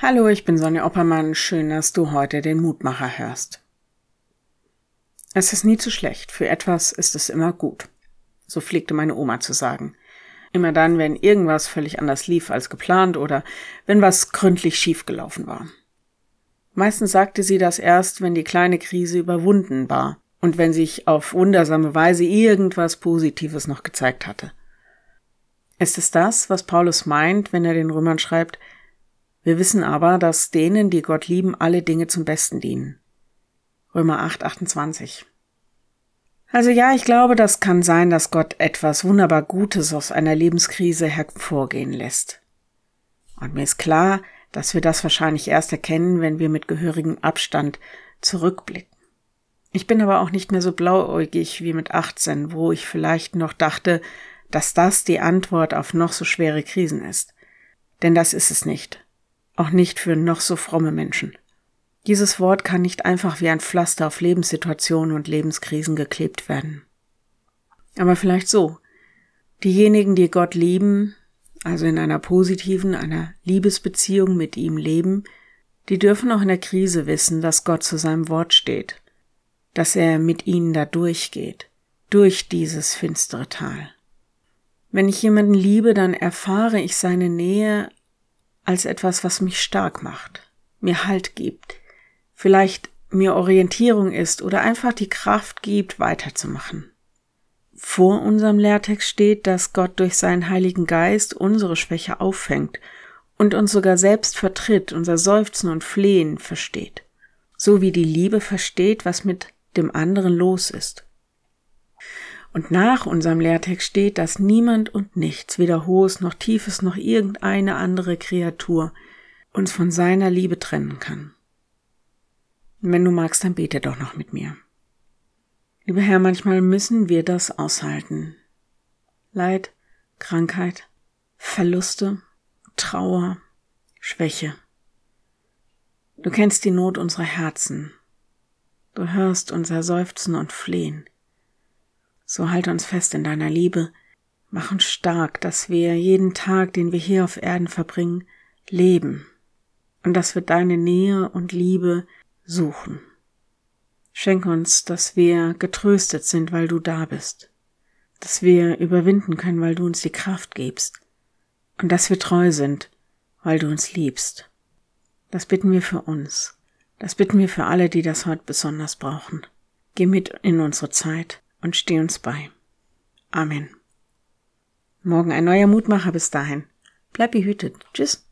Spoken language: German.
Hallo, ich bin Sonja Oppermann. Schön, dass du heute den Mutmacher hörst. Es ist nie zu schlecht. Für etwas ist es immer gut. So pflegte meine Oma zu sagen. Immer dann, wenn irgendwas völlig anders lief als geplant oder wenn was gründlich schiefgelaufen war. Meistens sagte sie das erst, wenn die kleine Krise überwunden war und wenn sich auf wundersame Weise irgendwas Positives noch gezeigt hatte. Ist es das, was Paulus meint, wenn er den Römern schreibt, wir wissen aber, dass denen, die Gott lieben, alle Dinge zum Besten dienen. Römer 8, 28. Also ja, ich glaube, das kann sein, dass Gott etwas wunderbar Gutes aus einer Lebenskrise hervorgehen lässt. Und mir ist klar, dass wir das wahrscheinlich erst erkennen, wenn wir mit gehörigem Abstand zurückblicken. Ich bin aber auch nicht mehr so blauäugig wie mit 18, wo ich vielleicht noch dachte, dass das die Antwort auf noch so schwere Krisen ist. Denn das ist es nicht auch nicht für noch so fromme Menschen. Dieses Wort kann nicht einfach wie ein Pflaster auf Lebenssituationen und Lebenskrisen geklebt werden. Aber vielleicht so. Diejenigen, die Gott lieben, also in einer positiven, einer Liebesbeziehung mit ihm leben, die dürfen auch in der Krise wissen, dass Gott zu seinem Wort steht, dass er mit ihnen da durchgeht, durch dieses finstere Tal. Wenn ich jemanden liebe, dann erfahre ich seine Nähe als etwas, was mich stark macht, mir Halt gibt, vielleicht mir Orientierung ist oder einfach die Kraft gibt, weiterzumachen. Vor unserem Lehrtext steht, dass Gott durch seinen Heiligen Geist unsere Schwäche auffängt und uns sogar selbst vertritt, unser Seufzen und Flehen versteht, so wie die Liebe versteht, was mit dem anderen los ist. Und nach unserem Lehrtext steht, dass niemand und nichts, weder hohes noch tiefes noch irgendeine andere Kreatur, uns von seiner Liebe trennen kann. Wenn du magst, dann bete doch noch mit mir. Lieber Herr, manchmal müssen wir das aushalten. Leid, Krankheit, Verluste, Trauer, Schwäche. Du kennst die Not unserer Herzen. Du hörst unser Seufzen und Flehen. So halt uns fest in deiner Liebe, mach uns stark, dass wir jeden Tag, den wir hier auf Erden verbringen, leben und dass wir deine Nähe und Liebe suchen. Schenk uns, dass wir getröstet sind, weil du da bist, dass wir überwinden können, weil du uns die Kraft gibst und dass wir treu sind, weil du uns liebst. Das bitten wir für uns. Das bitten wir für alle, die das heute besonders brauchen. Geh mit in unsere Zeit und steh uns bei. Amen. Morgen ein neuer Mutmacher bis dahin. Bleib behütet. Tschüss.